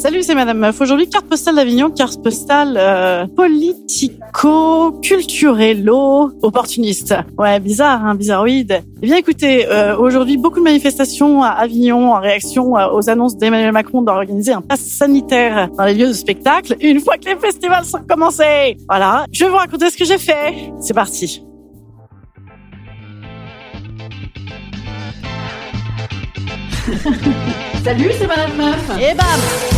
Salut, c'est Madame Meuf. Aujourd'hui, carte postale d'Avignon, carte postale euh, politico-culturello, opportuniste. Ouais, bizarre, hein, bizarroïde. Eh bien, écoutez, euh, aujourd'hui, beaucoup de manifestations à Avignon en réaction euh, aux annonces d'Emmanuel Macron d'organiser un pass sanitaire dans les lieux de spectacle une fois que les festivals sont commencés. Voilà, je vais vous raconter ce que j'ai fait. C'est parti. Salut, c'est Madame Meuf. Et bam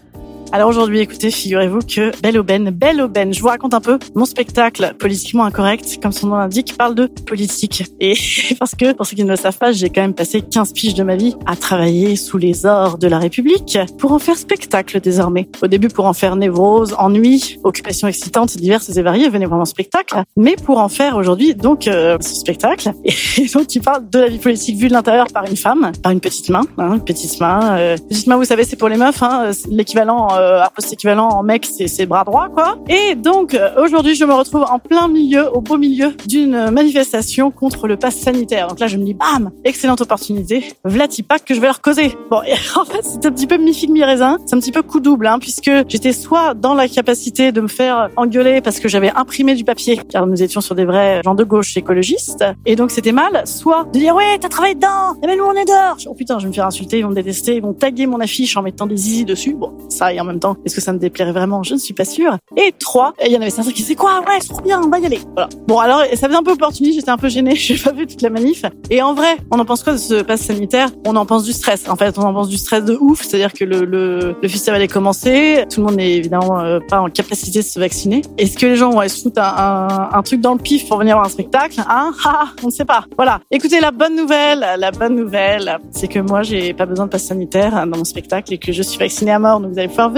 Alors aujourd'hui, écoutez, figurez-vous que Belle Aubaine, Belle Aubaine, je vous raconte un peu mon spectacle politiquement incorrect, comme son nom l'indique, parle de politique. Et parce que, pour ceux qui ne le savent pas, j'ai quand même passé 15 piges de ma vie à travailler sous les ors de la République pour en faire spectacle désormais. Au début pour en faire névrose, ennui, occupations excitantes, diverses et variées, venez mon spectacle. Mais pour en faire aujourd'hui, donc, euh, ce spectacle. Et donc, qui parle de la vie politique vue de l'intérieur par une femme, par une petite main, hein, une petite main. Euh, petite main, vous savez, c'est pour les meufs, hein, l'équivalent euh, à poste équivalent en mec, c'est ses bras droits, quoi. Et donc, euh, aujourd'hui, je me retrouve en plein milieu, au beau milieu d'une manifestation contre le pass sanitaire. Donc là, je me dis, bam, excellente opportunité. Vlatipak que je vais leur causer. Bon, en fait, c'est un petit peu mi-figue, mi-raisin. C'est un petit peu coup double, hein, puisque j'étais soit dans la capacité de me faire engueuler parce que j'avais imprimé du papier, car nous étions sur des vrais gens de gauche écologistes, et donc c'était mal, soit de dire, ouais, t'as travaillé dedans, et ben nous on est dehors. Oh putain, je vais me faire insulter, ils vont me détester, ils vont taguer mon affiche en mettant des zizi dessus. Bon, ça, et en temps, est-ce que ça me déplairait vraiment? Je ne suis pas sûre. Et trois, il y en avait certains qui disaient quoi Ouais, trop bien, on va y aller. Voilà. Bon, alors, ça faisait un peu opportuniste, j'étais un peu gênée, j'ai pas vu toute la manif. Et en vrai, on en pense quoi de ce pass sanitaire? On en pense du stress. En fait, on en pense du stress de ouf, c'est-à-dire que le, le, le festival est commencé, tout le monde n'est évidemment euh, pas en capacité de se vacciner. Est-ce que les gens vont aller se foutre un, un, truc dans le pif pour venir voir un spectacle? Hein? Ah, On ne sait pas. Voilà. Écoutez, la bonne nouvelle, la bonne nouvelle, c'est que moi, j'ai pas besoin de pass sanitaire dans mon spectacle et que je suis vaccinée à mort, donc vous allez pouvoir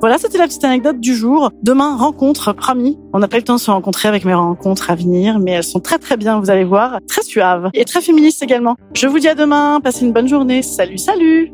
Voilà, c'était la petite anecdote du jour. Demain, rencontre, promis. On n'a pas eu le temps de se rencontrer avec mes rencontres à venir, mais elles sont très très bien, vous allez voir. Très suaves et très féministes également. Je vous dis à demain, passez une bonne journée. Salut, salut